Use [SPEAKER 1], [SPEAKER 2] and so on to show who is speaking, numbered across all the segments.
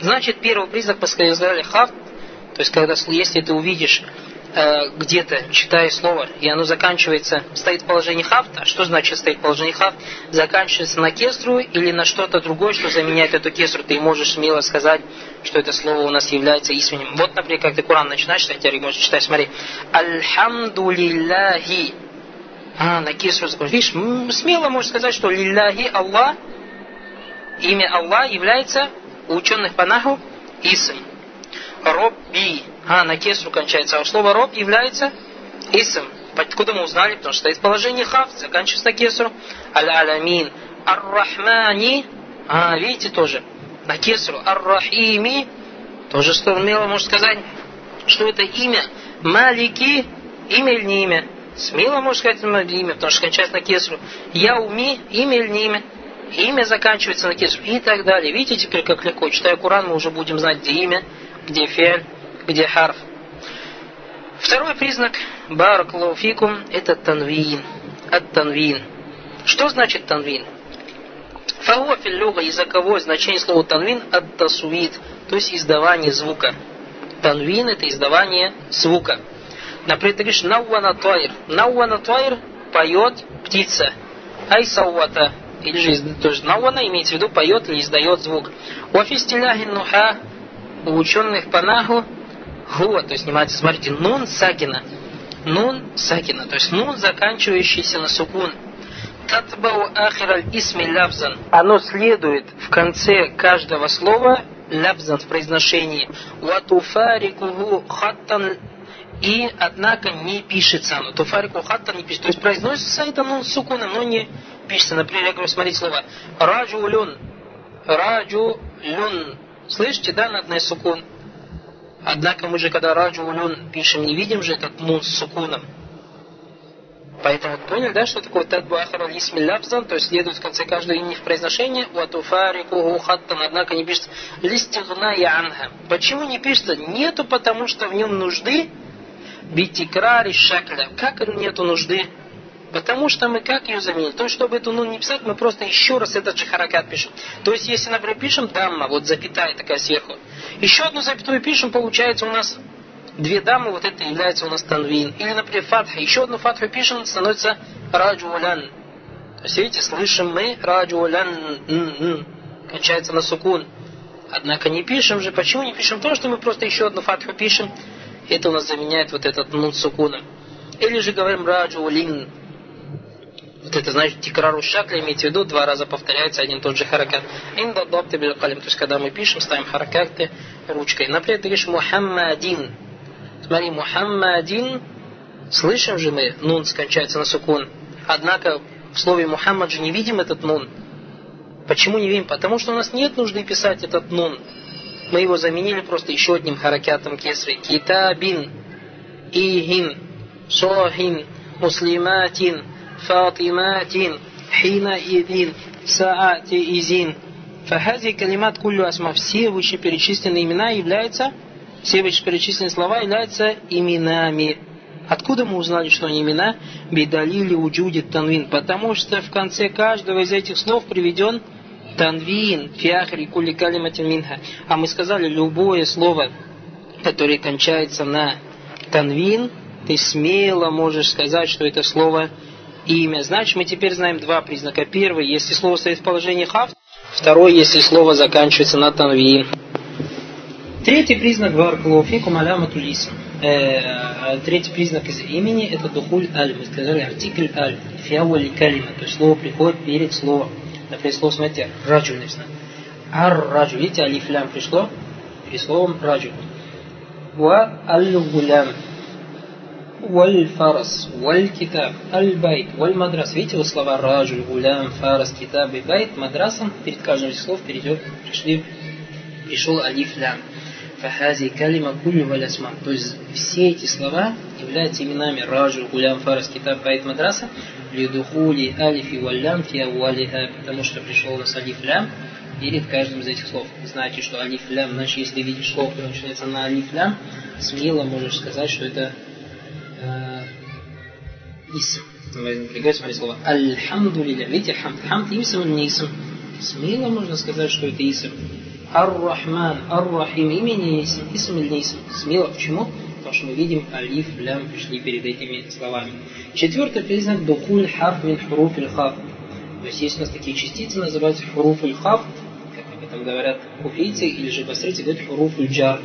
[SPEAKER 1] Значит, первый признак, мы сказали, хафт, то есть, когда, если ты увидишь э, где-то, читая слово, и оно заканчивается, стоит в положении хафт, а что значит стоит в положении хафт? Заканчивается на кестру или на что-то другое, что заменяет эту кестру, ты можешь смело сказать, что это слово у нас является именем. Вот, например, как ты Коран начинаешь читать, я можешь читать, смотри. Альхамду лилляхи. А, на кесру. Видишь, смело можешь сказать, что лилляхи Аллах, имя Аллах является у ученых по наху исм. Робби. А, на кесру кончается. А слово роб является исм. Откуда мы узнали? Потому что стоит положение хав, заканчивается на кесру. Аль-Аламин. Ар-Рахмани. А, видите тоже. На кесру. Ар-Рахими. Тоже смело можно сказать, что это имя. Малики. Имя или не имя? Смело можно сказать имя, потому что кончается на кесру. Я уми. Имя или не имя? Имя заканчивается на кесру. И так далее. Видите теперь, как легко. Читая Куран, мы уже будем знать, где имя, где фиаль, где харф. Второй признак баракалуфикум это танвин. От танвин. Что значит танвин? Фаго филлюга языковое значение слова танвин от тасуид, то есть издавание звука. Танвин это издавание звука. Например, ты говоришь науана тайр поет птица. Айсауата. Или же то есть науана имеется в виду поет или издает звук. Уафистиляхи нуха у ученых по хуа, то есть снимается, смотрите, нун сакина. Нун сакина, то есть нун, заканчивающийся на сукун. Татбау ахир исми лавзан. Оно следует в конце каждого слова лавзан в произношении. Ватуфарикуху хаттан и, однако, не пишется оно. Туфарику хаттан не пишется. То есть произносится это нун сукуном, но не пишется. Например, я говорю, смотрите слово. Раджу люн. Раджу люн. Слышите, да, надо сукун? Однако мы же, когда раджулюн пишем, не видим же этот нун с сукуном. Поэтому поняли, да, что такое тадбу ахара лисми лябзан, то есть следует в конце каждого имени в произношение, уатуфарику хаттан, однако не пишется листигна янха. Почему не пишется? Нету, потому что в нем нужды битикрари шакля. Как нету нужды Потому что мы как ее заменили? То есть, чтобы эту нун не писать, мы просто еще раз этот же харакат пишем. То есть, если, например, пишем дамма, вот запятая такая сверху, еще одну запятую пишем, получается у нас две дамы, вот это является у нас танвин. Или, например, фатха, еще одну фатху пишем, становится раджулян. То есть, видите, слышим мы раджулян, кончается на сукун. Однако не пишем же. Почему не пишем? То, что мы просто еще одну фатху пишем, это у нас заменяет вот этот нун сукуном. Или же говорим раджулин, вот это значит тикрару шакля, имеется в виду, два раза повторяется один тот же харакат. Инда дабты то есть когда мы пишем, ставим харакаты ручкой. Например, ты говоришь Мухаммадин. Смотри, Мухаммадин, слышим же мы, нун скончается на сукун. Однако в слове Мухаммад же не видим этот нун. Почему не видим? Потому что у нас нет нужды писать этот нун. Мы его заменили просто еще одним харакятом кесры. Китабин, ихин, сохин, муслиматин, فاطمات حينئذ ساعتئذ فهذه كلمات كل أسماء все вышеперечисленные имена являются все вышеперечисленные слова являются именами Откуда мы узнали, что они имена? Бедалили уджудит танвин. Потому что в конце каждого из этих слов приведен танвин, фиахри, кули калиматин минха. А мы сказали, любое слово, которое кончается на танвин, ты смело можешь сказать, что это слово имя. Значит, мы теперь знаем два признака. Первый, если слово стоит в положении хафт. Второй, если слово заканчивается на танвин. Третий признак بارك الله فيكم علامات الاسم. Э, третий признак из имени это دخول ال. Мы сказали артикль ال. في أول الكلمة. То есть слово приходит перед словом. Например, слово, смотрите, раджу написано. Ар раджу. Видите, алиф лям пришло перед словом раджу. Ва аль гулям. Валь фарас, валь китаб, аль байт, валь мадрас. Видите, вот слова رجل, غلام, فرس, كتاب и بيت. مدرسة перед каждым из слов перейдет, пришли, пришел алиф лям. Фахази калима кулю валясма. То есть все эти слова являются именами раджуль, гулям, фарас, китаб, байт, мадраса. Лидухули алиф и валям фи ауалиха. Потому что пришел у нас алиф лям перед каждым из этих слов. Знаете, что алиф лям, значит, если видишь слово, которое начинается на алиф лям, смело можешь сказать, что это исм. Напрягай, смотри слово. Альхамду лиля. Видите, хамд. Хамд исм или не исм? Смело можно сказать, что это исм. Ар-Рахман, Ар-Рахим. Имени есть, исм или не исм. Смело. Почему? Потому что мы видим алиф, лям пришли перед этими словами. Четвертый признак духуль харф мин хуруф хав. То есть есть у нас такие частицы, называются хуруф хав, как об этом говорят куфийцы, или же басрицы говорят хуруф джар.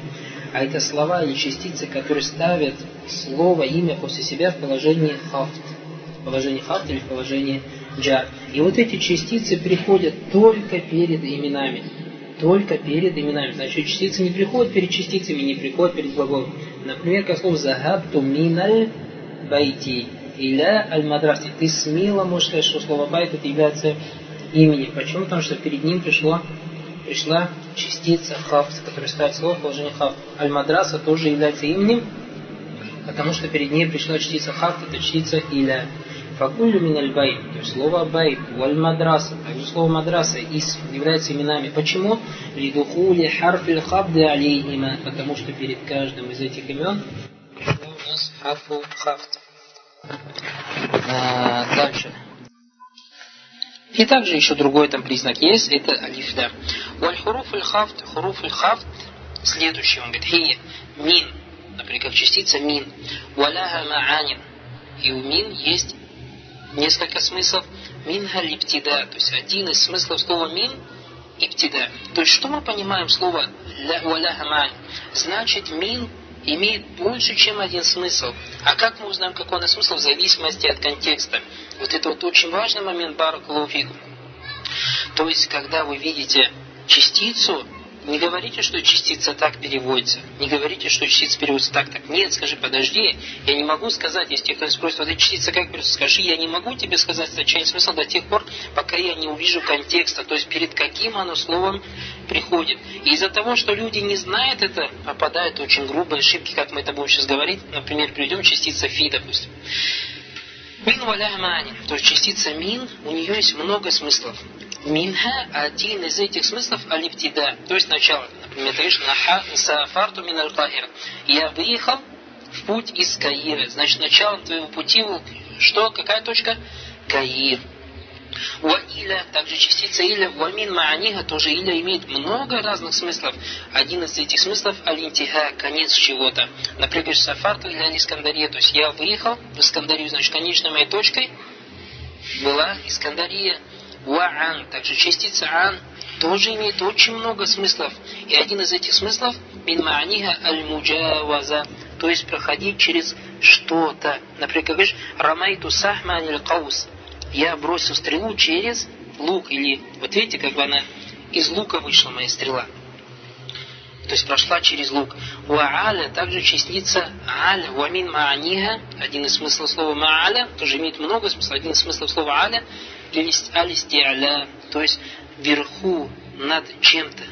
[SPEAKER 1] А это слова или частицы, которые ставят слово, имя после себя в положении хафт. В положении خفض или в положении جر. И вот эти частицы приходят только перед именами. Только перед именами. Значит, частицы не приходят перед частицами, не приходят перед глаголом. Например, как слово «ذهبت من البيت» или المدرسة. Ты смело можешь сказать, что слово بيت это является именем. Почему? Потому что перед ним пришло, пришла частица خفض, которая ставит слово в положение خفض. المدرسة тоже является именем, потому что перед ней пришла частица خفض, это частица إلى. فكل من البيت, то есть слово بيت, والمدرسة, также слово مدرسة اسم является именами. Почему? لدخول حرف الخفض عليهما, потому что перед каждым из этих имен у нас حرف خفض. А, дальше. И также еще другой там признак есть, это алиф да. وحروف الخفض, حروف الخفض, следующий, он говорит, хия, мин, например, как частица мин, валяха маанин, и у мин есть несколько смыслов. Минха липтида, то есть один из смыслов слова мин иптида. То есть что мы понимаем слово валяха Значит мин имеет больше, чем один смысл. А как мы узнаем, какой он смысл, в зависимости от контекста. Вот это вот очень важный момент Баракалуфику. То есть, когда вы видите частицу, не говорите, что частица так переводится. Не говорите, что частица переводится так, так. Нет, скажи, подожди. Я не могу сказать, если кто-то спросит, вот эта частица как переводится, скажи, я не могу тебе сказать значение смысла до тех пор, пока я не увижу контекста, то есть перед каким оно словом приходит. И из-за того, что люди не знают это, попадают очень грубые ошибки, как мы это будем сейчас говорить. Например, приведем частица фи, допустим. Мин валяхмани, то есть частица мин, у нее есть много смыслов. Минха один из этих смыслов алиптида, то есть начало. Например, ты говоришь, сафарту мин аль Я выехал в путь из Каира. Значит, началом твоего пути что? Какая точка? Каир. Ва иля, также частица иля, вамин мааниха, тоже иля имеет много разных смыслов. Один из этих смыслов алинтиха, конец чего-то. Например, сафарту или Искандария, то есть я выехал в Искандарию, значит, конечной моей точкой была Искандария. Ваан, также частица ан, тоже имеет очень много смыслов. И один из этих смыслов мин мааниха аль-муджаваза, то есть проходить через что-то. Например, как говоришь, рамайту сахма аниль каус. Я бросил стрелу через лук. Или, вот видите, как бы она из лука вышла моя стрела. То есть прошла через лук. Вааля также частица аля, вамин мааниха, один из смыслов слова мааля, тоже имеет много смыслов, один из смыслов слова аля, алистиаля, то есть вверху, над чем-то.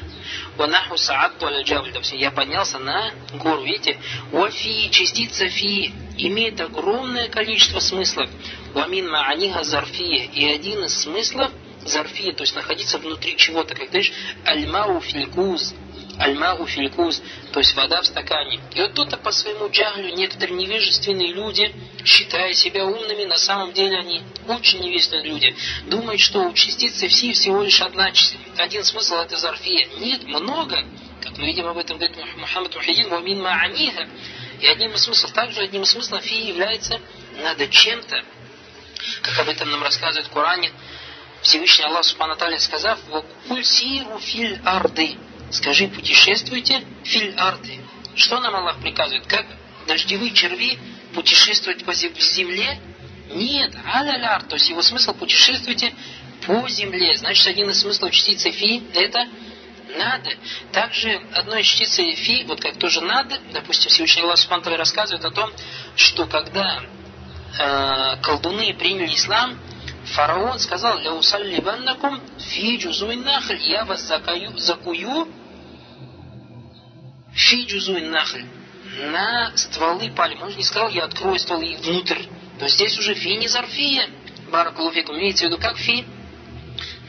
[SPEAKER 1] Ванаху саадту аля допустим, я поднялся на гору, видите? Вафи, частица фи, имеет огромное количество смыслов. Вамин мааниха зарфия, и один из смыслов зарфия, то есть находиться внутри чего-то, как говоришь, альмау филькуз, альмау филькуз, то есть вода в стакане. И вот тут по своему джаглю некоторые невежественные люди, считая себя умными, на самом деле они очень невежественные люди, думают, что у частицы все всего лишь одна, один смысл это зарфия. Нет, много. Как мы видим об этом говорит Мухаммад Мухидин, вамин мааниха. И одним из смыслов, также одним из смыслов фи является надо чем-то, как об этом нам рассказывает в Коране, Всевышний Аллах Субхану сказав, «Вакуль сиру филь арды». Скажи, путешествуйте филь арты. Что нам Аллах приказывает? Как дождевые черви путешествовать по земле? Нет, аляляр, то есть его смысл путешествуйте по земле. Значит, один из смыслов частицы фи это надо. Также одной из частицы фи, вот как тоже надо, допустим, Всевышний Аллах Субхану рассказывает о том, что когда э, колдуны приняли ислам, фараон сказал, «Ля усалливаннакум фи джузуин нахль, я вас закую, закую фи джузуин нахль, на стволы пальмы. Он же не сказал, я открою стволы внутрь. То здесь уже фи не зарфия. Баракулуфикум. Имеется в виду как фи?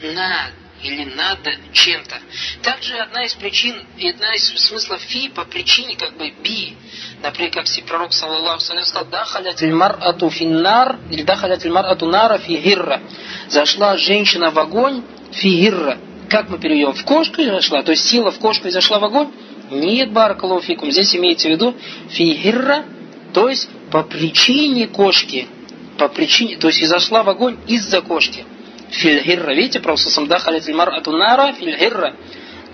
[SPEAKER 1] На или надо чем-то. Также одна из причин, одна из смыслов фи по причине как бы би. Например, как пророк, саллаллаху салям, сказал, дахалят мар'ату финнар, или дахалят мар'ату нара фи гирра. Зашла женщина в огонь фи гирра. как мы переведем? В кошку зашла, то есть сила в кошку и зашла в огонь? Нет, баракалуфикум. Здесь имеется в виду фигирра, то есть по причине кошки. По причине, то есть и зашла в огонь из-за кошки. Фильгирра. Видите, просто самдахалит ату нара фильгирра.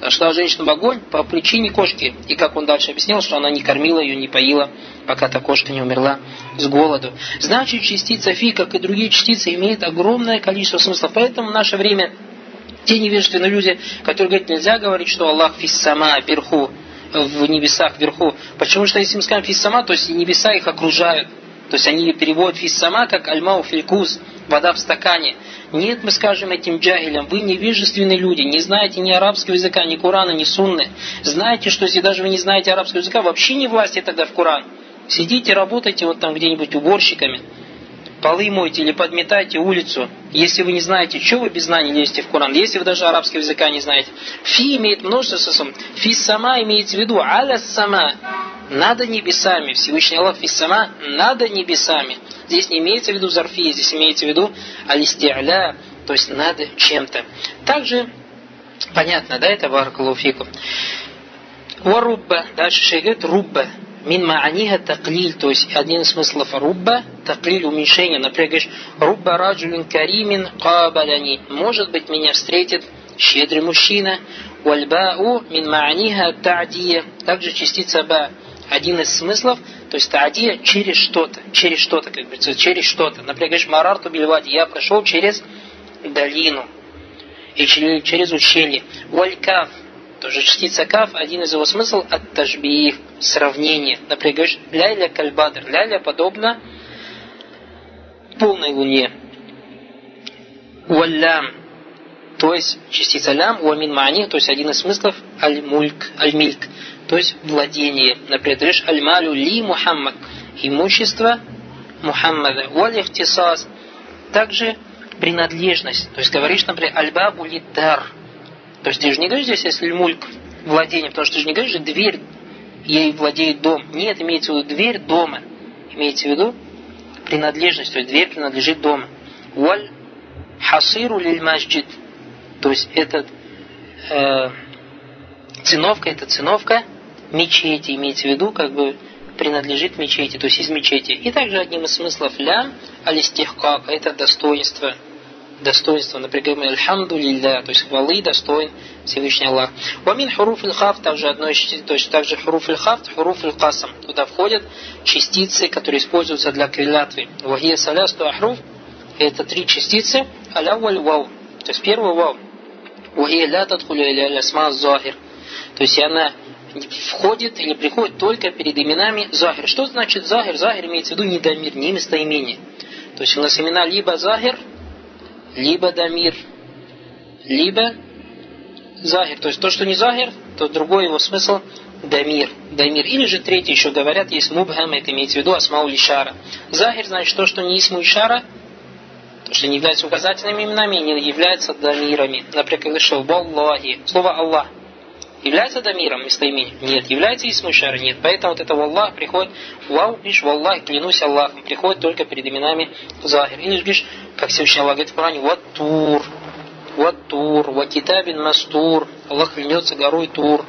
[SPEAKER 1] Зашла женщина в огонь по причине кошки. И как он дальше объяснил, что она не кормила ее, не поила, пока та кошка не умерла с голоду. Значит, частица фи, как и другие частицы, имеет огромное количество смыслов. Поэтому в наше время те невежественные люди, которые говорят, нельзя говорить, что Аллах фис сама, верху, в небесах вверху. Почему что если мы скажем фис сама, то есть небеса их окружают. То есть они переводят фис сама, как альмау филькуз, вода в стакане. Нет, мы скажем этим джагилям, вы невежественные люди, не знаете ни арабского языка, ни Курана, ни Сунны. Знаете, что если даже вы не знаете арабского языка, вообще не власти тогда в Куран. Сидите, работайте вот там где-нибудь уборщиками полы мойте или подметайте улицу, если вы не знаете, что вы без знаний лезете в Коран, если вы даже арабского языка не знаете. Фи имеет множество смыслов. Фи сама имеется в виду аля сама. Надо небесами. Всевышний Аллах фи сама надо небесами. Здесь не имеется в виду зарфи, здесь имеется в виду алистиаля, то есть надо чем-то. Также, понятно, да, это варакалуфику. Варубба, дальше шейх рубба, Мин мааниха таклиль, то есть один из смыслов рубба, таклиль уменьшение. Например, говоришь, рубба раджулин каримин кабаляни. Может быть, меня встретит щедрый мужчина. Вальбау мин мааниха та'дия. Также частица ба. Один из смыслов, то есть та'дия через что-то. Через что-то, как говорится, через что-то. Например, говоришь, марарту бильвади. Я прошел через долину. И через ущелье. Валькав тоже частица каф, один из его смысл от тажбиих, сравнение. Например, говоришь, ляйля кальбадр, ляйля подобно полной луне. Уаллям, то есть частица лям, уамин мани, то есть один из смыслов аль-мульк, аль-мильк, то есть владение. Например, говоришь, аль-малю ли Мухаммад, имущество Мухаммада, уаль-ихтисас, также принадлежность. То есть говоришь, например, аль-бабу лидар, то есть ты же не говоришь здесь, если мульк владение, потому что ты же не говоришь, дверь ей владеет дом. Нет, имеется в виду дверь дома. Имеется в виду принадлежность, то есть дверь принадлежит дому. Валь хасиру лиль масджид. То есть этот э, циновка, это циновка мечети, имеется в виду, как бы принадлежит мечети, то есть из мечети. И также одним из смыслов лям алистихкак, это достоинство достоинства, например, Альхамду лилля, то есть хвалы достоин Всевышний Аллах. Вамин хуруф хаф также одной то есть также хуруф хаф, хуруф касам. Туда входят частицы, которые используются для клятвы. Вахия салясту ахруф, это три частицы, аляуаль вау, то есть первый вау. Вахия ля тадхулю иля асма захир. То есть она входит или приходит только перед именами Захир. Что значит Захир? Захир имеется в виду не дамир, не местоимение. То есть у нас имена либо Захир, либо дамир, либо захир. То есть то, что не захир, то другой его смысл дамир. Дамир. Или же третий еще говорят, есть мубхам, это имеется в виду асмау лишара. Захир значит то, что не исму ишара, то, что не является указательными именами, не является дамирами. Например, когда шел Баллахи, слово Аллах является дамиром местоимением? Нет. Является исмушара? Нет. Поэтому вот это Аллах приходит, вау, пишешь, Аллах, клянусь Аллахом, приходит только перед именами Захир. Же пишешь, как Всевышний Аллах говорит в Коране, вот тур, вот тур, вот китабин мастур, Аллах клянется горой тур,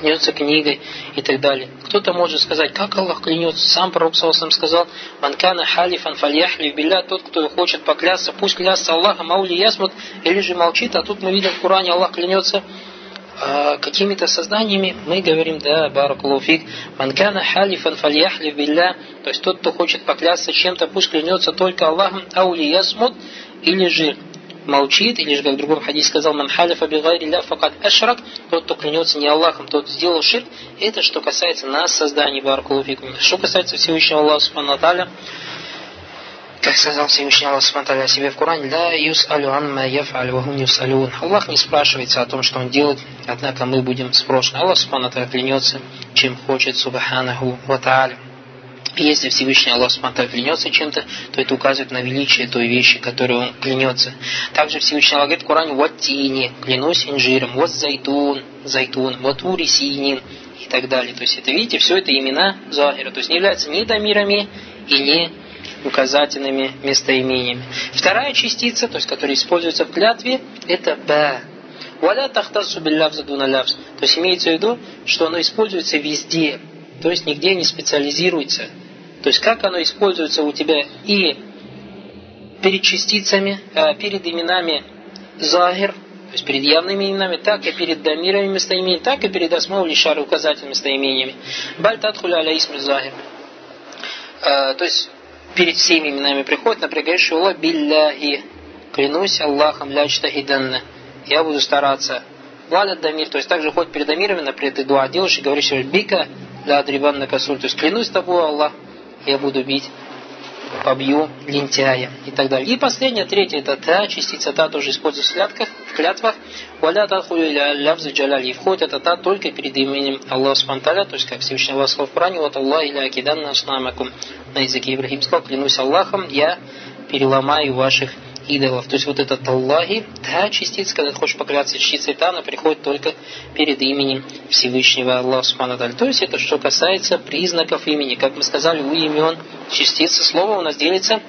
[SPEAKER 1] клянется книгой и так далее. Кто-то может сказать, как Аллах клянется? Сам пророк Саусам сказал, манкана халифан фальяхли билля, тот, кто хочет поклясться, пусть клясться Аллахом, аули ясмут, или же молчит, а тут мы видим в Коране, Аллах клянется а, какими-то созданиями, мы говорим, да, баракулуфик, манкана халифан фальяхли билля, то есть тот, кто хочет поклясться чем-то, пусть клянется только Аллахом, аули ясмут, или же молчит, или же, как в другом хадисе сказал, ман халифа бигайрилля факат ашрак, тот, кто клянется не Аллахом, тот сделал ширк, это что касается нас, создания баракулуфикум. Что касается Всевышнего Аллаха, Субхану как сказал Всевышний Аллах Субтитры о себе в Коране, «Да юс алю анма яфаль вахум юсалюн». Аллах не спрашивается о том, что Он делает, однако мы будем спрошены. Аллах Субтитры клянется, чем хочет, Субханаху ва если Всевышний Аллах Субтитры клянется чем-то, то это указывает на величие той вещи, которой Он клянется. Также Всевышний Аллах говорит в Коране, «Вот тини, клянусь инжиром, вот зайтун, зайтун, вот урисинин» и так далее. То есть это, видите, все это имена Захира. То есть не являются ни дамирами и не указательными местоимениями. Вторая частица, то есть которая используется в клятве, это ба. Валя тахтасу биллявза дуна лявз. То есть имеется в виду, что оно используется везде, то есть нигде не специализируется. То есть как оно используется у тебя и перед частицами, э, перед именами Захир, то есть перед явными именами, так и перед дамирами местоимениями, так и перед осмов лишары указательными местоимениями. Баль тадхуля аля Захир. Э, то есть перед всеми именами приходит, например, говоришь, Аллах билляхи, клянусь Аллахом ля чтахиданна, я буду стараться. Валят дамир, то есть также ходит перед амирами, например, ты дуа делаешь и говоришь, бика ля адрибан на касуль, то есть клянусь тобой, Аллах, я буду бить побью лентяя и так далее. И последнее, третье, это та, частица та тоже используется в клятвах, в клятвах. Валя тадхулю лявзу джаляли. И входит это та только перед именем Аллаха Субтитры, то есть как Всевышний Аллах сказал в Коране, вот Аллах иля акидан наснамакум. На языке Ибрахим сказал, клянусь Аллахом, я переломаю ваших идолов. То есть вот этот Аллахи, та частица, когда ты хочешь покляться частицей та, она приходит только перед именем Всевышнего Аллаха Субхану То есть это что касается признаков имени. Как мы сказали, у имен частицы слова у нас делится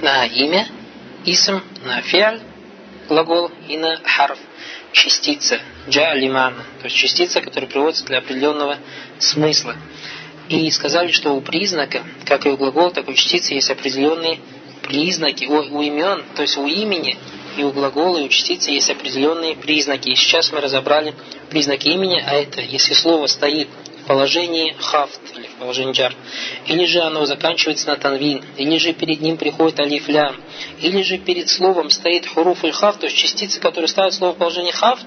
[SPEAKER 1] на имя, исм, на фиаль, глагол и на харф, частица, джа лиман, то есть частица, которая приводится для определенного смысла. И сказали, что у признака, как и у глагола, так и у частицы есть определенные признаки, у, у имен, то есть у имени и у глагола, и у частицы есть определенные признаки. И сейчас мы разобрали признаки имени, а это если слово стоит в положении хафт или в положении джар, или же оно заканчивается на танвин, или же перед ним приходит алиф лям, или же перед словом стоит хуруф и хафт, то есть частицы, которые ставят слово в положении хафт,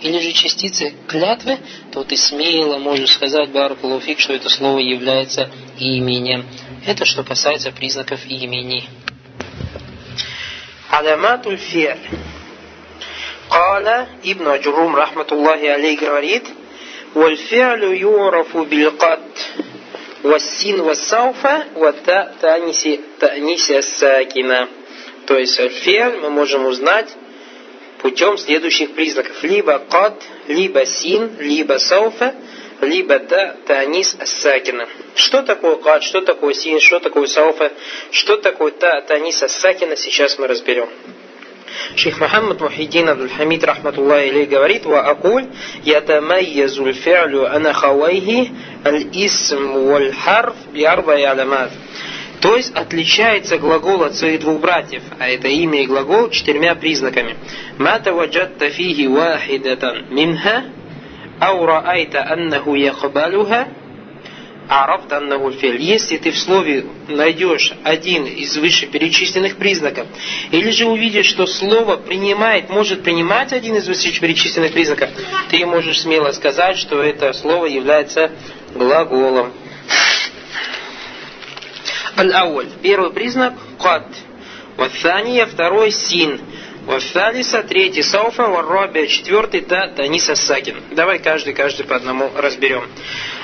[SPEAKER 1] или же частицы клятвы, то ты смело можешь сказать Баракулуфик, что это слово является именем. Это что касается признаков имени.
[SPEAKER 2] علامات الفعل قال ابن أجروم رحمة الله عليه говорит والفعل يعرف بالقد والسين والسوف والتاء تأنيس تأنيس الساكنة то есть фиаль мы можем узнать путем следующих признаков. Либо кад, либо син, либо сауфа, либо та, танис, ассакина. Что такое кад, что такое син, что такое сауфа, что такое та, танис, ассакина, сейчас мы разберем. Шейх Мухаммад Мухиддин Абдул-Хамид Рахматуллах Илей говорит, «Ва акуль ятамайязу фи'лю ана хавайхи аль-исм валь-харф биарба аламат». То есть отличается глагол от своих двух братьев, а это имя и глагол четырьмя признаками. Мата ваджатта фихи вахидатан минха, ау раайта аннаху яхабалюха, арафт аннаху фель. Если ты в слове найдешь один из вышеперечисленных признаков, или же увидишь, что слово принимает, может принимать один из вышеперечисленных признаков, ты можешь смело сказать, что это слово является глаголом. Аль-Ауль. Первый признак – кад. Ваthания, второй – син. Вафалиса, третий сауфа, варрабия, четвертый та таниса сакин. Давай каждый, каждый по одному разберем.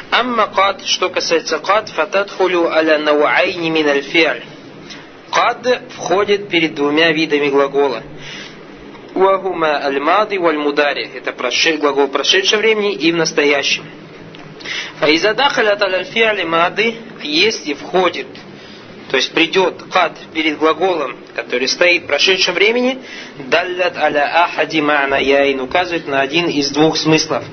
[SPEAKER 2] Амма кад, что касается кад, фатадхулю аля науайни мин аль Кад входит перед двумя видами глагола. Уахума аль-мади валь-мудари. Это глагол прошедшего времени и в настоящем. Фаизадахалят аль-фиали мады, если входит то есть придет кад перед глаголом, который стоит в прошедшем времени, даллят аля ахади ма'на яин, указывает на один из двух смыслов.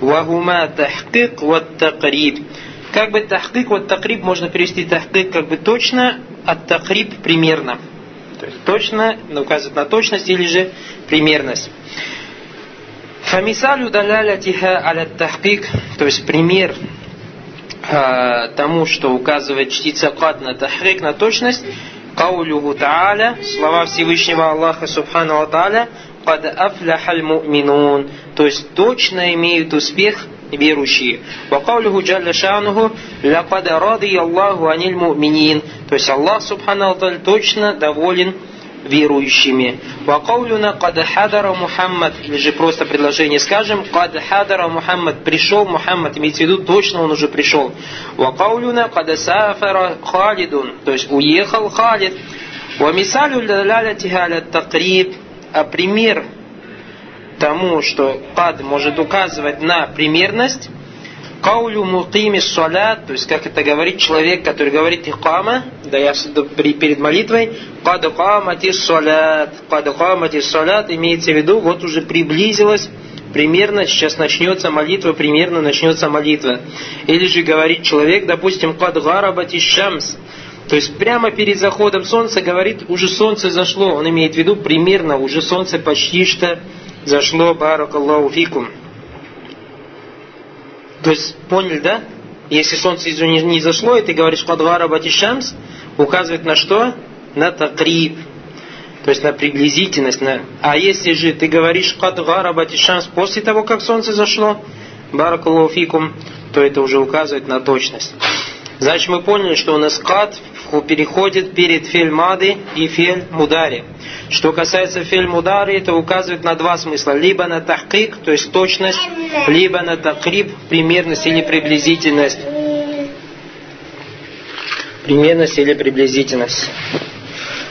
[SPEAKER 2] Вагума тахкик вот такриб. Как бы тахкик вот такриб можно перевести тахкик как бы точно, а такриб примерно. То есть точно, указывает на точность или же примерность. Фамисалю далялятиха аля тахкик, то есть пример тому, что указывает чтица кад на тахрик, на точность, каулюху та'аля, слова Всевышнего Аллаха Субхану Ва Та'аля, кад афляхаль му'минун, то есть точно имеют успех верующие. Вакаулюху джалля шануху, лакад ради Аллаху аниль му'минин, то есть Аллах Субхану Ва точно доволен верующими. Вакаулюна кад хадара Мухаммад, или же просто предложение скажем, кад хадара Мухаммад, пришел Мухаммад, имеется в виду, точно он уже пришел. Вакаулюна кад сафара Халидун, то есть уехал Халид. Вамисалю далялятиха аля такриб, а пример тому, что кад может указывать на примерность, Каулю мукими салят, то есть как это говорит человек, который говорит ихкама, да я перед молитвой, кад камати салят, кад камати салят, имеется в виду, вот уже приблизилась примерно сейчас начнется молитва, примерно начнется молитва. Или же говорит человек, допустим, кад гарабати шамс, то есть прямо перед заходом солнца говорит, уже солнце зашло. Он имеет в виду примерно, уже солнце почти что зашло, баракаллаху фикум. То есть, поняли, да? Если солнце еще не, не зашло, и ты говоришь «Кадвара батишамс», указывает на что? На такриб. То есть на приблизительность. На... А если же ты говоришь «Кадвара батишамс» после того, как солнце зашло, баракалуфикум, то это уже указывает на точность. Значит, мы поняли, что у нас кат переходит перед фельмады и фель мудари. Что касается фель мудари, это указывает на два смысла. Либо на тахкик, то есть точность, либо на такриб, примерность или приблизительность. Примерность или приблизительность.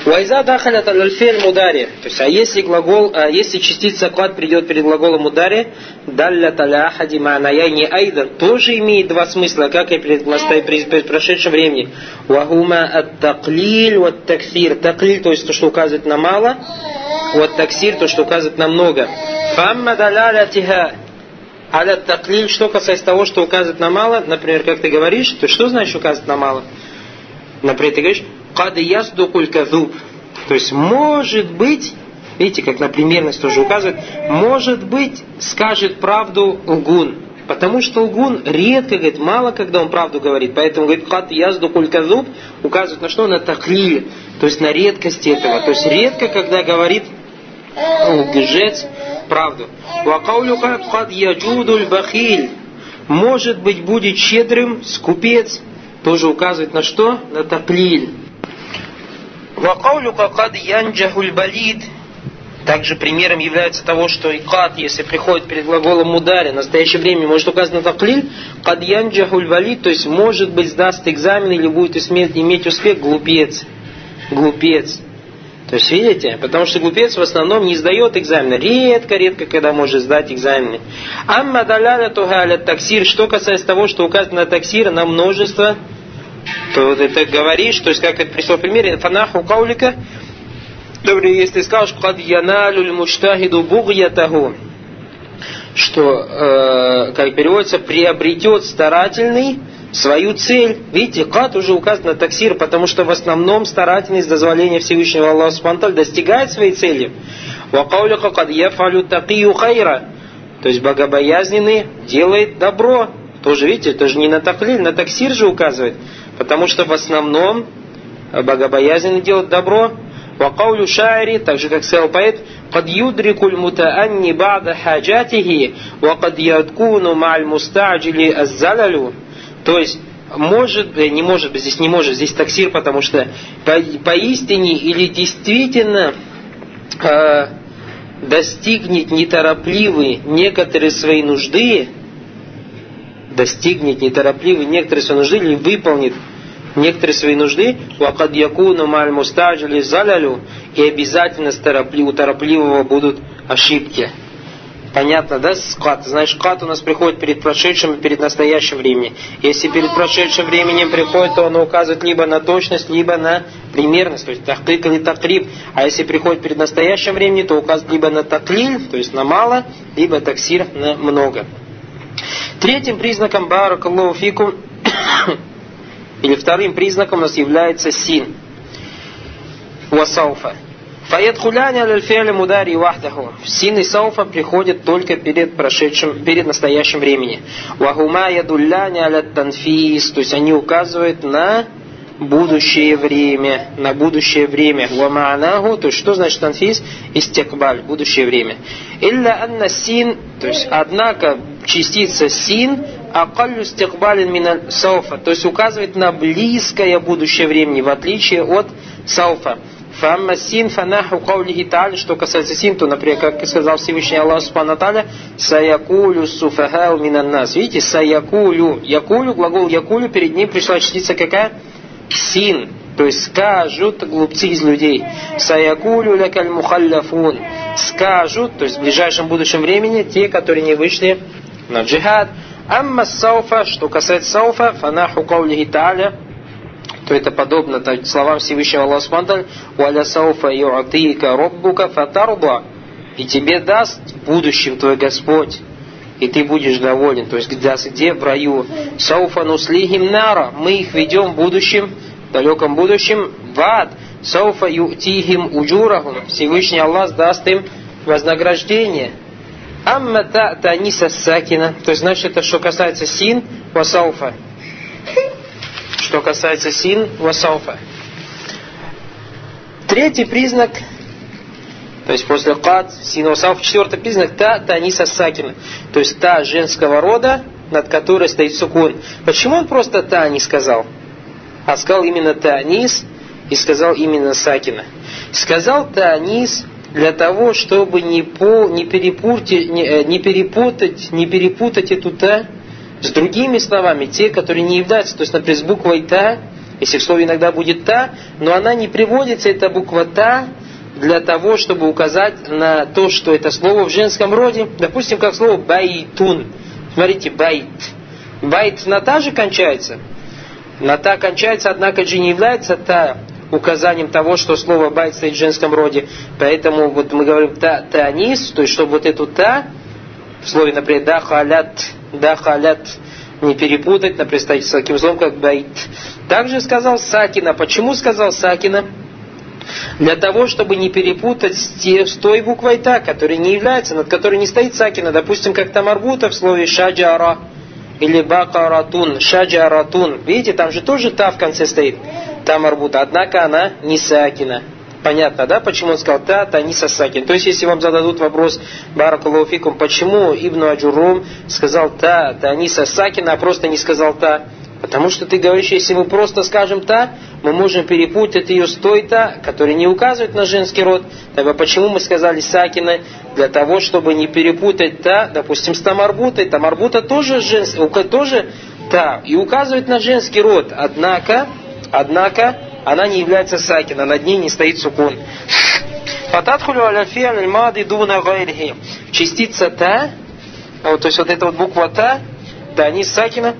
[SPEAKER 2] Вайза дахалят аль мудари. То есть, а если глагол, а если частица клад придет перед глаголом ударе, далля таля ахади не айдан, тоже имеет два смысла, как и при, при прошедшем времени. Вахума ат таклиль вот таксир. Таклиль, то есть то, что указывает на мало, вот таксир, то, что указывает на много. Фамма даляля тиха. Аля таклиль, что касается того, что указывает на мало, например, как ты говоришь, то что значит указывает на мало? Например, ты говоришь, Кад ясдукуль казуб. То есть, может быть, видите, как на примерность тоже указывает, может быть, скажет правду лгун. Потому что лгун редко говорит, мало когда он правду говорит. Поэтому говорит, кад ясдукуль казуб указывает на что? На таклиль. То есть на редкость этого. То есть редко, когда говорит лжец правду. Вакаулюка кад яджудуль бахиль. Может быть, будет щедрым скупец. Тоже указывает на что? На таклиль. Вакаулюка кад янджахуль балид. Также примером является того, что икат, если приходит перед глаголом мудари, в настоящее время может указать на таклиль, кад янджахуль валид, то есть может быть сдаст экзамен или будет иметь успех глупец. Глупец. То есть, видите, потому что глупец в основном не сдает экзамены. Редко-редко, когда может сдать экзамены. Амма даляля тугаля таксир. Что касается того, что указано на таксир, на множество то вот это говоришь, то есть как это пришло в примере, фанаху каулика, Добрый, если скажешь, кад яналюль муштахиду бугьятаху, что, э, как переводится, приобретет старательный свою цель. Видите, кат уже указан на таксир, потому что в основном старательность дозволения Всевышнего Аллаха Субтитры достигает своей цели. Вакаулика кад яфалю такию хайра. То есть богобоязненный делает добро. Тоже, видите, это же не на таклиль, на таксир же указывает. Потому что в основном богобоязненно делать добро. Вакаулю шаири, так же как сказал поэт, قد يدرك المتأني بعد حاجاته وقد يكون مع المستعجل الزلل то есть может, э, не может быть, здесь не может, здесь таксир, потому что по, поистине или действительно э, достигнет неторопливый некоторые свои нужды, достигнет неторопливый некоторые свои нужды или выполнит некоторые свои нужды, вакад якуну маль мустаджили залялю, и обязательно у торопливого будут ошибки. Понятно, да, скат? Знаешь, скат у нас приходит перед прошедшим и перед настоящим временем. Если перед прошедшим временем приходит, то он указывает либо на точность, либо на примерность, то есть тахкик или такриб. А если приходит перед настоящим временем, то указывает либо на таклиль, то есть на мало, либо таксир на много. Третьим признаком баракаллаху фикум или вторым признаком у нас является син. Васауфа. Фаядхуляни аль мудари вахдаху. Син и сауфа приходят только перед прошедшим, перед настоящим временем. Вахума ядулляни аля танфис. То есть они указывают на будущее время, на будущее время. Вамаанаху, то есть что значит танфис? Истекбаль, будущее время. Илля анна син, то есть однако частица син акаллю стекбалин мина сауфа, то есть указывает на близкое будущее времени, в отличие от сауфа. Фамма син фанаху каулихи та'аля, что касается син, то, например, как сказал Всевышний Аллах Субхану Та'аля, саякулю суфахау минан нас. Видите, саякулю, якулю, глагол якулю, перед ним пришла частица какая? Син. То есть скажут глупцы из людей. Саякулю лякаль мухалляфун. Скажут, то есть в ближайшем будущем времени, те, которые не вышли на джихад. Амма сауфа, что касается сауфа, фанаху каулихи та'аля, то это подобно так, словам Всевышнего Аллаха Субтитры «Валя сауфа ю'атика роббука фатарда» и тебе даст в будущем твой Господь, и ты будешь доволен. То есть где в раю? Сауфа нуслихим нара. Мы их ведем в будущем, в далеком будущем, в ад. Сауфа ютихим уджурахум. Всевышний Аллах даст им вознаграждение. Амма та таниса сакина. То есть, значит, это что касается син васауфа. Что касается син васауфа. Третий признак то есть после кад, синусав, четвертый признак та таниса сакина. То есть та женского рода, над которой стоит сукун. Почему он просто та не сказал? А сказал именно танис и сказал именно сакина. Сказал танис для того, чтобы не, по, не, перепутать, не, э, не перепутать, не перепутать эту та с другими словами, те, которые не являются, то есть, например, с буквой та, если в слове иногда будет та, но она не приводится, эта буква та, для того, чтобы указать на то, что это слово в женском роде. Допустим, как слово بيت. Смотрите, بيت. بيت на ت же кончается. На ت кончается, однако же не является ت указанием того, что слово بيت стоит в женском роде. Поэтому вот мы говорим تاء, تأنيث, то есть чтобы вот эту ت в слове, например, دخلت, دخلت, не перепутать, например, стать с таким словом, как بيت. Также сказал Сакина. Почему сказал Сакина? Для того, чтобы не перепутать с, той буквой та, которая не является, над которой не стоит сакина. Допустим, как там арбута в слове шаджара или бакаратун, шаджаратун. Видите, там же тоже та в конце стоит. Там арбута. Однако она не сакина. Понятно, да, почему он сказал та, та не сасакин. То есть, если вам зададут вопрос, Баракулуфикум, почему Ибн Аджурум сказал та, та не сасакин, а просто не сказал та, Потому что ты говоришь, если мы просто скажем «та», мы можем перепутать ее с той «та», которая не указывает на женский род. Тогда почему мы сказали «сакина»? Для того, чтобы не перепутать «та», допустим, с «тамарбутой». «Тамарбута» тоже, женский, тоже «та» и указывает на женский род. Однако, однако, она не является сакина, над ней не стоит сукун. Фататхулю аля фиаль мады дуна гайрихи. Частица «та», вот, то есть вот эта вот буква «та», да, не сакина,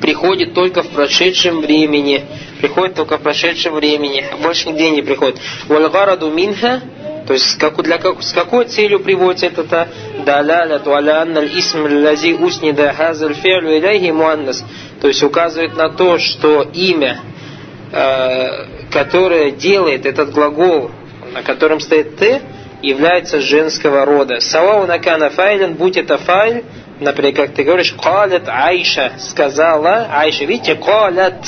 [SPEAKER 2] приходит только в прошедшем времени. Приходит только в прошедшем времени. Больше нигде не приходит. Вальгараду минха, то есть как, для, как, с какой целью приводится это даляля туалянна исм лази уснида хазаль фиалю иляхи муаннас. То есть указывает на то, что имя, э, которое делает этот глагол, на котором стоит «т», является женского рода. Савау накана файлен, будь это файль, Например, как ты говоришь, «Калят Айша» сказала Айша. Видите, «Калят»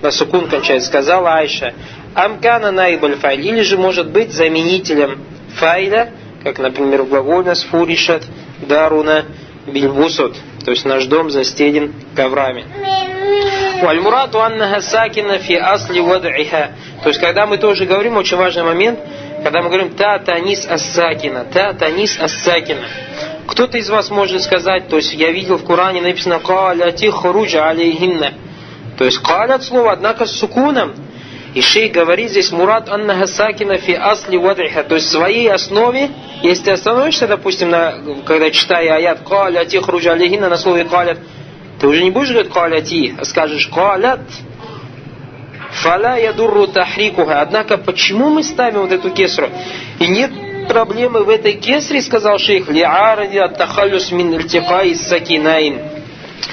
[SPEAKER 2] на сукун кончается, сказала Айша. Амкана наибаль файль. Или же может быть заменителем файля, как, например, в глаголе «Сфуришат даруна бильбусот». То есть наш дом застелен коврами. Вальмурату аннаха сакина фи асли вад'iха. То есть, когда мы тоже говорим, очень важный момент, когда мы говорим та танис ассакина, та танис ассакина. Кто-то из вас может сказать, то есть я видел в Коране написано «Каляти хуруджа алейхинна». То есть «калят» слово, однако с сукуном. И шей говорит здесь «Мурат анна хасакина фи асли вадриха». То есть в своей основе, если ты остановишься, допустим, на, когда читая аят «Каляти хуруджа алейхинна» на слове «калят», ты уже не будешь говорить «каляти», а скажешь «калят». Фала ядурру тахрикуха. Однако, почему мы ставим вот эту кесру? И нет проблемы в этой кесре, сказал шейх, ли'аради ат-тахалюс мин иртикай сакинайн.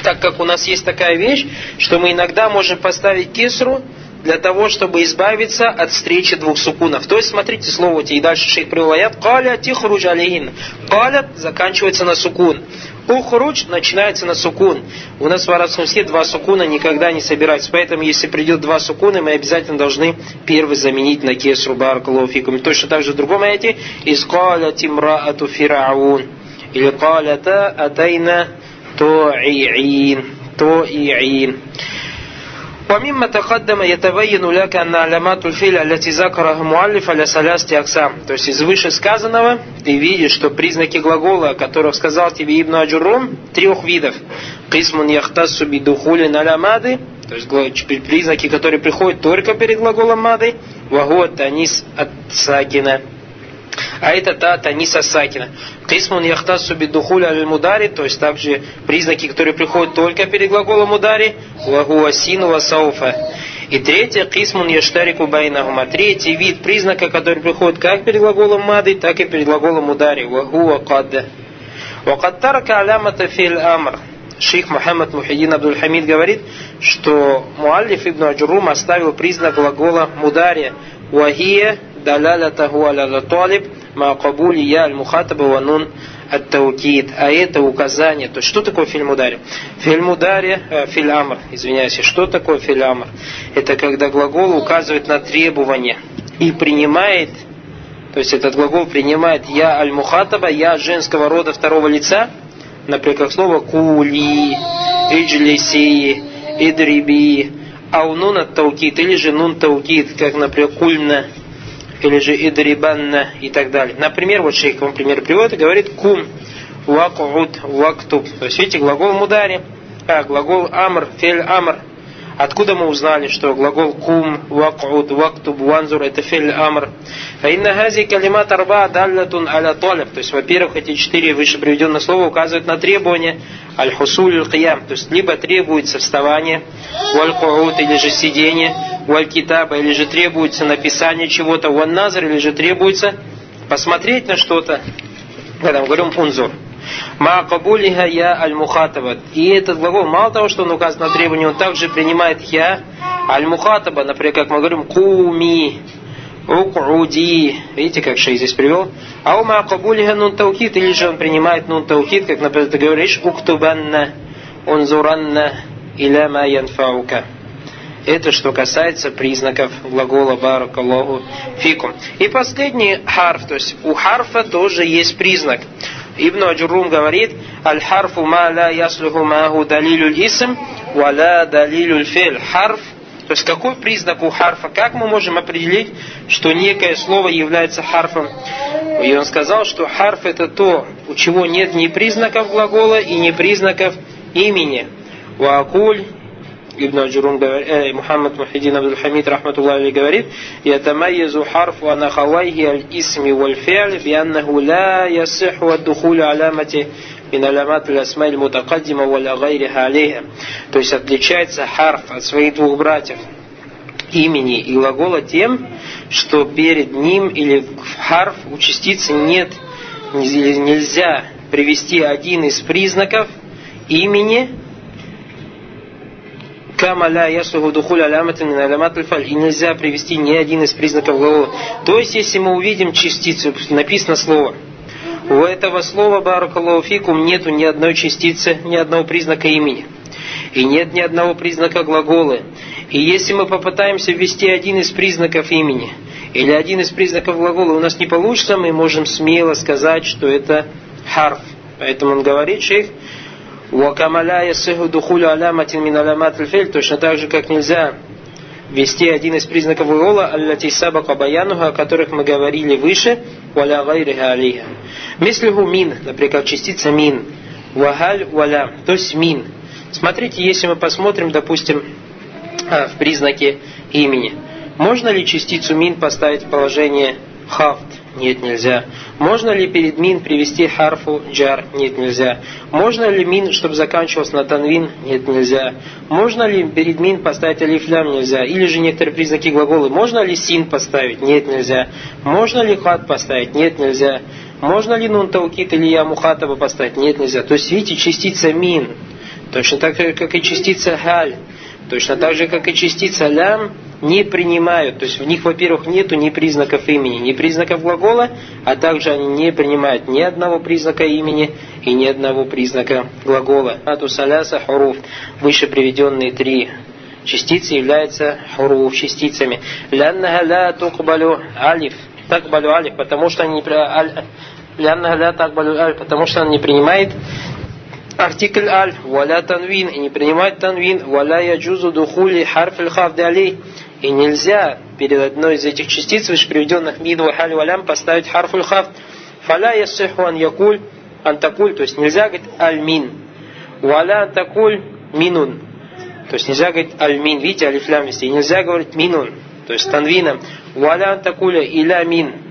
[SPEAKER 2] Так как у нас есть такая вещь, что мы иногда можем поставить кесру для того, чтобы избавиться от встречи двух сукунов. То есть, смотрите, слово и дальше шейх привел аят, каля тихруж алейхин. Калят заканчивается на сукун. Ухруч начинается на сукун. У нас в арабском языке два сукуна никогда не собираются. Поэтому, если придет два сукуна, мы обязательно должны первый заменить на кесру بارك الله فيكم. Точно так же в другом аяте. إذ قالت امرأة فرعون. أو قالتا أتينا طائعين. طائعين. ومما تقدم يتبين لك أن علامات الفيل التي ذكرها المؤلف على ثلاثة أقسام. То есть из вышесказанного ты видишь, что признаки глагола, о которых сказал тебе Ибн Аджурум, трех видов. Кисмун яхтасу бидухулин алямады, то есть признаки, которые приходят только перед глаголом мады, вагуа танис от сакина. А это та таниса сакина. Кисмун яхтасу бидухуля аль мудари, то есть также признаки, которые приходят только перед глаголом удари, вагуасину васауфа. И третье, кисмун яштарику байнахума. Третий вид признака, который приходит как перед глаголом мады, так и перед глаголом удари. Вагуа кадда. وقد ترك علامة فعل الأمر. Шейх Мухаммад Мухидин Абдул Хамид говорит, что المؤلف ибн Аджурум оставил признак глагола мудари. وهي دلالته على الطلب مع قبول ياء المخاطبة ونون التوكيد, а это указание. То есть, что такое فعل مضارع? فعل مضارع, э, فعل أمر, извиняюсь, что такое فعل أمر? Это когда глагол указывает на требование и принимает, то есть этот глагол принимает я аль-мухатаба, я женского рода второго лица, например, как слово кули, иджлиси, идриби, а у нун таукид, или же нун таукид, как, например, кульна, или же идрибанна и так далее. Например, вот шейх вам пример приводит и говорит кум, вакуд, вактуб. То есть, видите, глагол мудари, а, глагол амр, фель амр. Откуда мы узнали, что глагол кум, вакуд, вактуб, ванзур это фель амр? Фаинна хази калимат арба даллатун аля талиб. То есть, во-первых, эти четыре выше приведенные слова указывают на требования аль-хусуль аль-киям. То есть, либо требуется вставание, валь или же сидение, валь-китаба, или же требуется написание чего-то, ван-назр, или же требуется посмотреть на что-то, когда мы говорим унзур. Ма я аль-мухатаба. И этот глагол, мало того, что он указан на требование, он также принимает я المخاطبة, например, как мы говорим, قومي, اقعدي. Видите, как шейх здесь привел? أو قبوله نون التوكيد, или же он принимает نون توكيد, как, например, ты говоришь, اكتبن, انظرن, إلى ما ينفعك. Это что касается признаков глагола بارك الله فيكم. И последний حرف, то есть у حرف а тоже есть признак. Ибн Аджурум говорит, الحرف ما لا يصلح معه دليل الاسم, ولا دليل الفعل. حرف, то есть какой признак у حرف а? Как мы можем определить, что некое слово является حرف ом? И он сказал, что حرف это то, у чего нет ни признаков глагола и ни признаков имени. ويقول Ибн Аджурум, э, Мухаммад Мухиддин Абдул-Хамид, رحمه الله, говорит, «يتميز الحرف عن أخويه الاسم والفعل بأنه لا يصح دخول علامة мин алямат аль-асмайль мутакаддима валя гайриха алейха». То есть отличается харф от своих двух братьев имени и глагола тем, что перед ним или в харф у частицы нет, нельзя привести один из признаков имени Кама ля ясуху духуль аляматин мин алямат фаль. И нельзя привести ни один из признаков глагола. То есть, если мы увидим частицу, написано слово, у этого слова баракаллаху фикум нету ни одной частицы, ни одного признака имени. И нет ни одного признака глагола. И если мы попытаемся ввести один из признаков имени, или один из признаков глагола у нас не получится, мы можем смело сказать, что это харф. Поэтому он говорит, шейх, Вакамаля ясыху духулю аляматин мин алямат точно так же, как нельзя ввести один из признаков глагола, аллати сабака баянуха, о которых мы говорили выше, валя гайриха алиха. Мислиху мин, например, как частица мин, вагаль валя, то есть мин. Смотрите, если мы посмотрим, допустим, а, в признаке имени, можно ли частицу мин поставить в положение хафт? Нет, нельзя. Можно ли перед мин привести харфу джар? Нет, нельзя. Можно ли мин, чтобы заканчивался на танвин? Нет, нельзя. Можно ли перед мин поставить алифлям? Нельзя. Или же некоторые признаки глагола. Можно ли син поставить? Нет, нельзя. Можно ли хат поставить? Нет, нельзя. Можно ли нун таукит или я мухатаба поставить? Нет, нельзя. То есть, видите, частица мин, точно так же, как и частица халь, точно так же, как и частица лям, не принимают. То есть в них, во-первых, нету ни признаков имени, ни признаков глагола, а также они не принимают ни одного признака имени и ни одного признака глагола. Ату саляса хуруф. Выше приведенные три частицы являются хуруф частицами. Ляннага ля тукбалю алиф. Такбалю алиф, потому что они Ляннага ля такбалю алиф, потому что он не принимает артикль аль, валя танвин, и не принимает танвин, валя яджузу духули харф алей, и нельзя перед одной из этих частиц, выше приведенных мин, вахаль, валям, поставить харфуль хав. Фаля ясиху ан якуль, антакуль, то есть нельзя говорить аль-мин. Валя антакуль минун. То есть нельзя говорить аль-мин, видите, алифлям везде. нельзя говорить минун, то есть танвином. Валя антакуля иля мин.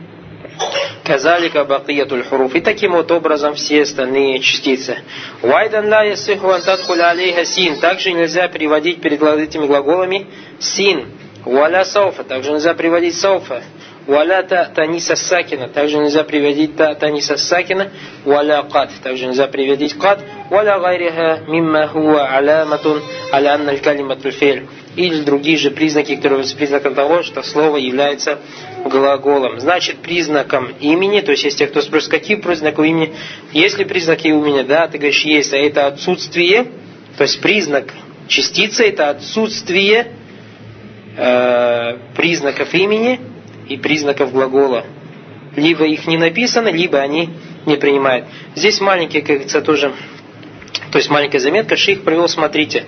[SPEAKER 2] Казалика бакиятуль хуруф. И таким вот образом все остальные частицы. Вайдан ла ясиху антадхуля алейха син. Также нельзя приводить перед этими глаголами син. Валя сауфа. Также нельзя приводить сауфа. Валя та таниса сакина. Также нельзя приводить та таниса сакина. Валя кат. Также нельзя приводить кат. Валя гайриха мимма хуа аляматун аля анна калиматуль или другие же признаки, которые являются признаком того, что слово является глаголом. Значит, признаком имени, то есть если кто спросит, какие признаки имени, есть ли признаки имени, да, ты говоришь, есть, а это отсутствие, то есть признак частицы, это отсутствие э, признаков имени и признаков глагола. Либо их не написано, либо они не принимают. Здесь маленький, как говорится, тоже, то есть маленькая заметка, шейх провел, смотрите,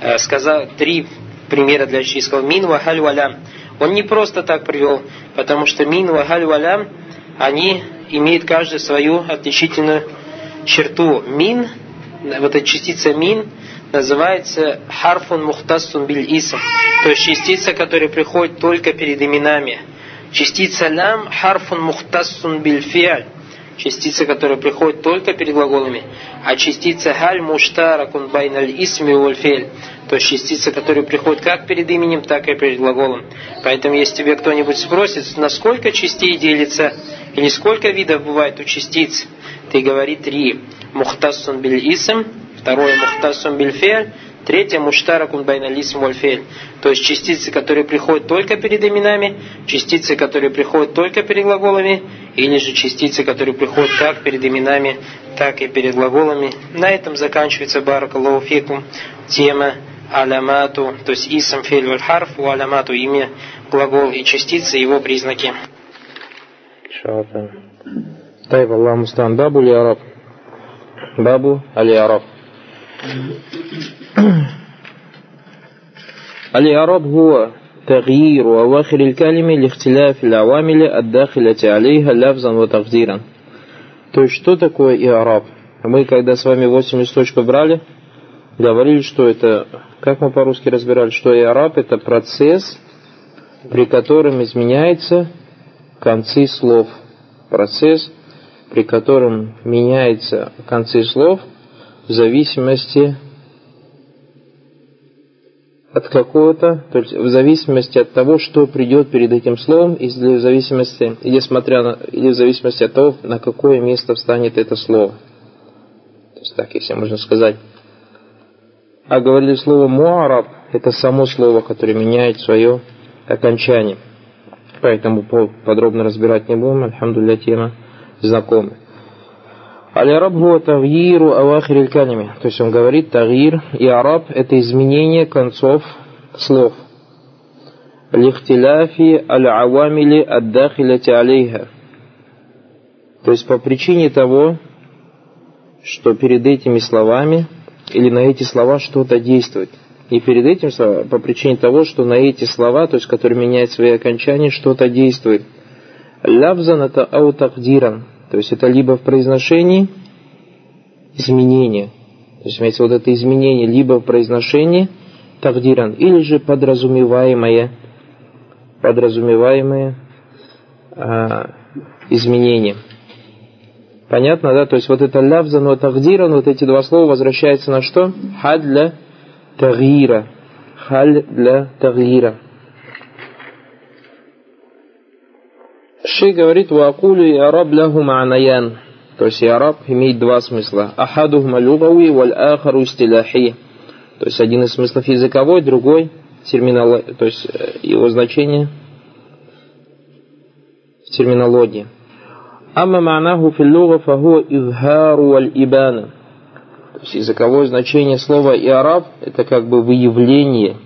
[SPEAKER 2] э, сказал три примера для сказал мин вахаль валям. Он не просто так привел, потому что мин вахаль валям, они имеют каждый свою отличительную черту. Мин, вот эта частица мин, называется харфун мухтасун биль исм, то есть частица, которая приходит только перед именами. Частица лям харфун мухтасун биль фиаль, частица, которая приходит только перед глаголами, а частица халь муштаракун байналь исми вольфель, то есть частица, которая приходит как перед именем, так и перед глаголом. Поэтому, если тебе кто-нибудь спросит, на сколько частей делится, или сколько видов бывает у частиц, ты говори три. Мухтассун биль исм, второе мухтассун биль фель, Третье, муштаракун байналисм вальфель. То есть частицы, которые приходят только перед именами, частицы, которые приходят только перед глаголами, или же частицы, которые приходят как перед именами, так и перед глаголами. На этом заканчивается Баракаллаху тема алямату, то есть исам фель валь харф, у алямату имя, глагол и частицы, его признаки.
[SPEAKER 3] Тайб Аллах Мустан, бабу ли араб? Бабу али араб. Али араб هو تغيير أواخر الكلمة لاختلاف العوامل الداخلة عليها لفظا وتقديرا То есть, что такое иараб? Мы, когда с вами 8 листочков брали, говорили, что это, как мы по-русски разбирали, что иараб это процесс, при котором изменяются концы слов. Процесс, при котором меняются концы слов в зависимости от какого-то, то есть в зависимости от того, что придет перед этим словом, или в зависимости, или смотря на, или в зависимости от того, на какое место встанет это слово. То есть так, если можно сказать. А говорили слово муараб, это само слово, которое меняет свое окончание. Поэтому подробно разбирать не будем, альхамдулля, тема знакомая. Аль-араб хуа тагьиру авахир калими. То есть он говорит, тагьир и араб это изменение концов слов. Лихтиляфи аль-авамили аддахиляти алейха. То есть по причине того, что перед этими словами или на эти слова что-то действует. И перед этим по причине того, что на эти слова, то есть которые меняют свои окончания, что-то действует. Лавзан это аутахдиран то есть это либо в произношении изменение, то есть имеется вот это изменение либо в произношении тагдиран, или же подразумеваемое, подразумеваемое а, изменение. Понятно, да? То есть вот это лявзан и тагдиран, вот эти два слова возвращаются на что? Халь для тагира. Халь для тагира. Шей говорит, вакулю и араб ляху ма'наян. То есть и араб имеет два смысла. Ахадухма люгави валь ахару истиляхи. То есть один из смыслов языковой, другой терминология, то есть э, его значение в терминологии. Амма ма'наху филлюга фахуа изхару валь ибана. То есть языковое значение слова и араб это как бы выявление,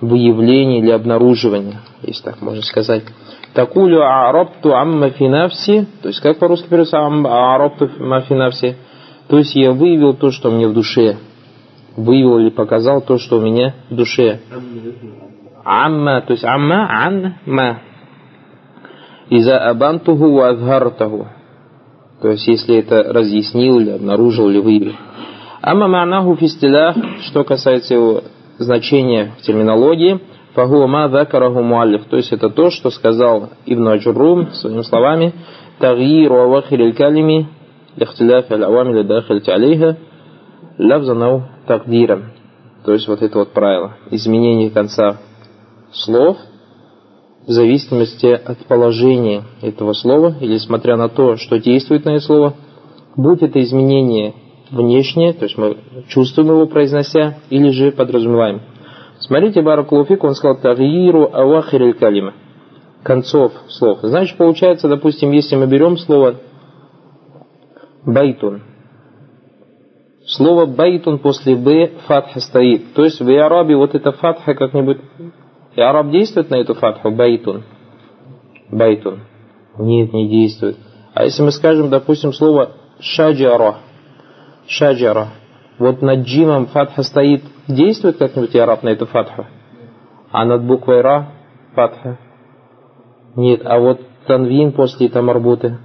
[SPEAKER 3] выявление или обнаруживание, если так можно сказать. Такулю а'рабту амма фи. То есть, как по-русски переводится а'рабту амма фи? То есть, я выявил то, что мне в душе. Выявил или показал то, что у меня в душе. أما, то есть, أما, عما. إذا أبنته وأظهرته. То есть, если это разъяснил или обнаружил или выявил. أما معناه في الاصطلاح, что касается его значения в терминологии – فهو ما ذكره المؤلف. То есть это то, что сказал Ибн Аджуррум своими словами. تغيير أواخر الكلم лихтиляфи аль-авамили дахильти алейха лавзанау тагдирам. То есть вот это вот правило. Изменение конца слов в зависимости от положения этого слова или смотря на то, что действует на это слово, будь это изменение внешнее, то есть мы чувствуем его произнося, или же подразумеваем – Смотрите, Баракулуфик, он сказал «Тагиру авахириль калима» концов слов. Значит, получается, допустим, если мы берем слово «بيت», слово «بيت» после «б» фатха стоит. То есть в иърабе вот эта фатха как-нибудь... И иъраб действует на эту фатху «بيت»? «بيت». Нет, не действует. А если мы скажем, допустим, слово «شجرة», «شجرة», вот над джимом фатха стоит, действует как-нибудь иъраб на эту фатху? А над буквой «ра» фатха? Нет, а вот танвин после тамарбуты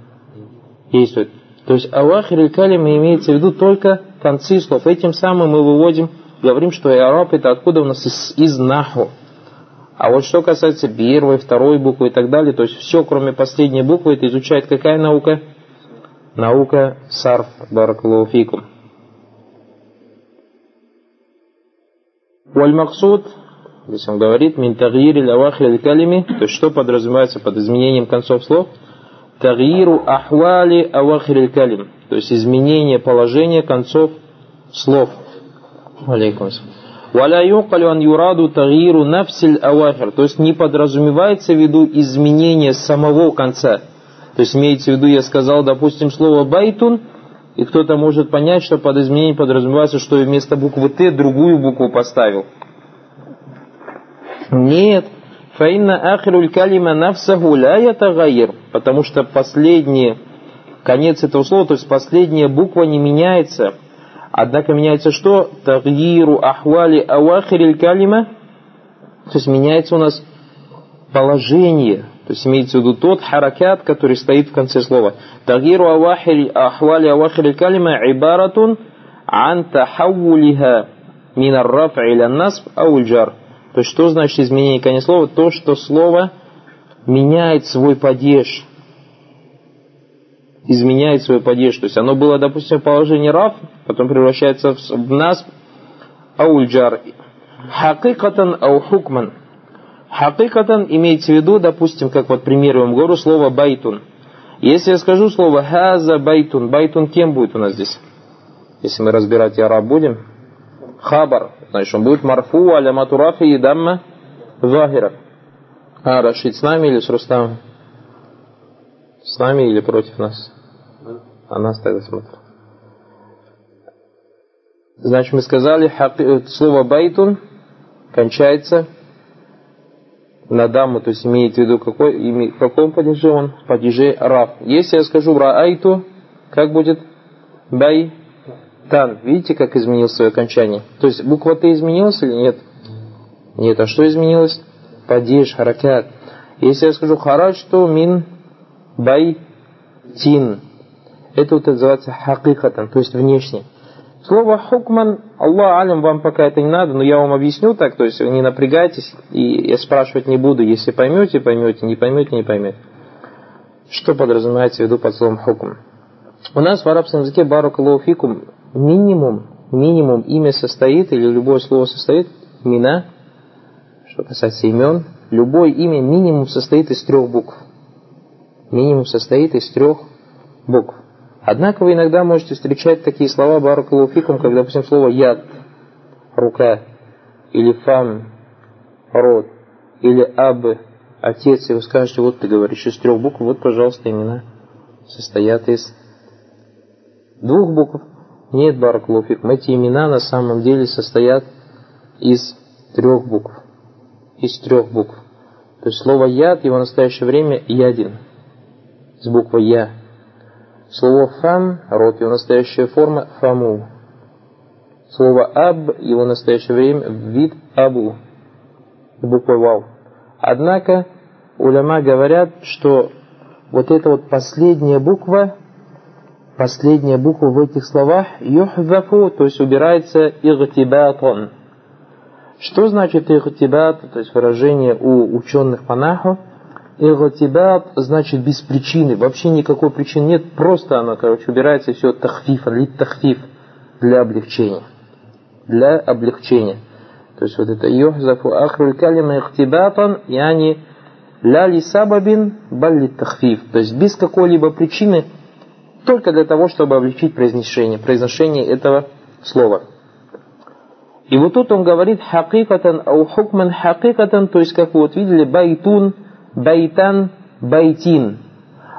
[SPEAKER 3] действует. То есть авахир калима имеется в виду только концы слов. Этим самым мы выводим, говорим, что араб это откуда у нас из, из наху. А вот что касается первой, второй буквы и так далее, то есть все, кроме последней буквы, это изучает какая наука? Наука сарф баракалуфикум. Вальмаксуд Здесь он говорит, мин тагири лавахи калими, то есть что подразумевается под изменением концов слов? Тагиру ахвали авахи калим, то есть изменение положения концов слов. Алейкум Валя юкалю ан юраду тагиру нафсиль авахир, то есть не подразумевается в виду изменение самого конца. То есть имеется в виду, я сказал, допустим, слово байтун, и кто-то может понять, что под изменением подразумевается, что вместо буквы Т другую букву поставил. Нет. Фаинна ахируль калима нафсаху ля ятагайр. Потому что последний конец этого слова, то есть последняя буква не меняется. Однако меняется что? Тагиру ахвали авахириль калима. То есть меняется у нас положение. То есть имеется в виду тот харакат, который стоит в конце слова. Тагиру ахвали авахириль калима ибаратун ан тахавулиха мин ар-раф'и ля насб ау джар. То есть, что значит изменение конец слова? То, что слово меняет свой падеж. Изменяет свой падеж. То есть, оно было, допустим, в положении рав, потом превращается в нас аульджар. Хакикатан ау хукман. Хакикатан имеется в виду, допустим, как вот пример я вам говорю, слово байтун. Если я скажу слово هذا بيت, بيت кем будет у нас здесь? Если мы разбирать иъраб будем, خبر. Значит, он будет مرفوع, علامة رفعه الضمة الظاهرة. А, Рашид с нами или с Рустамом? С нами или против нас? А нас тогда смотрит. Значит, мы сказали, слово بيت кончается на даму, то есть имеет в виду какой, в каком падеже он? Падеже раф. Если я скажу раайту, как будет? Бай Тан. Видите, как изменилось свое окончание? То есть буква Т изменилась или нет? Нет. А что изменилось? Падеж, харакят. Если я скажу харадж, то мин бай тин. Это вот называется хакихатан, то есть внешне. Слово хукман, Аллах алям, вам пока это не надо, но я вам объясню так, то есть не напрягайтесь, и я спрашивать не буду. Если поймете, поймете, не поймете, не поймете. Что подразумевается в виду под словом хукм? У нас в арабском языке баракалуфикум минимум, минимум имя состоит, или любое слово состоит, мина, что касается имен, любое имя минимум состоит из трех букв. Минимум состоит из трех букв. Однако вы иногда можете встречать такие слова баракалуфикум, как, допустим, слово яд, рука, или фам, род, или аб, отец, и вы скажете, вот ты говоришь из трех букв, вот, пожалуйста, имена состоят из двух букв. Нет, Баракулуфик, эти имена на самом деле состоят из трех букв. Из трех букв. То есть слово яд, его настоящее время ядин. С буквой я. Слово фам, род, его настоящая форма фаму. Слово аб, его настоящее время вид абу. С буквой вау. Однако, уляма говорят, что вот эта вот последняя буква последняя буква в этих словах юхзафу, то есть убирается игтибатон. Что значит игтибат, то есть выражение у ученых по? Иготибат значит без причины, вообще никакой причины нет, просто оно, короче, убирается все тахфиф, лит тахфиф для облегчения. Для облегчения. То есть вот это يحذف آخر الكلمة اعتباطا، يعني لا لسبب بل للتخفيف. То есть без какой-либо причины, только для того, чтобы облегчить произношение, произношение этого слова. И вот тут он говорит хакикатан ау хукман хакикатан, то есть как вы вот видели, بيتٌ، بيتًا، بيتٍ.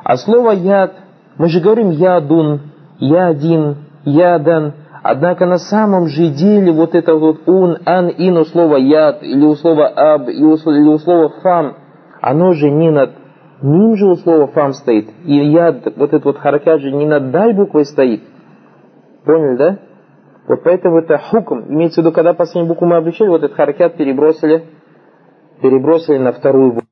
[SPEAKER 3] А слово яд, мы же говорим ядун, ядин, ядан, Однако на самом же деле вот это вот ун, ан, ин у слова яд, или у слова аб, или у слова фам, оно же не над ним же у слова фам стоит. И яд, вот этот вот харакят же не над даль буквой стоит. Поняли, да? Вот поэтому это хукм. Имеется в виду, когда последнюю букву мы обличали, вот этот харакят перебросили, перебросили на вторую букву.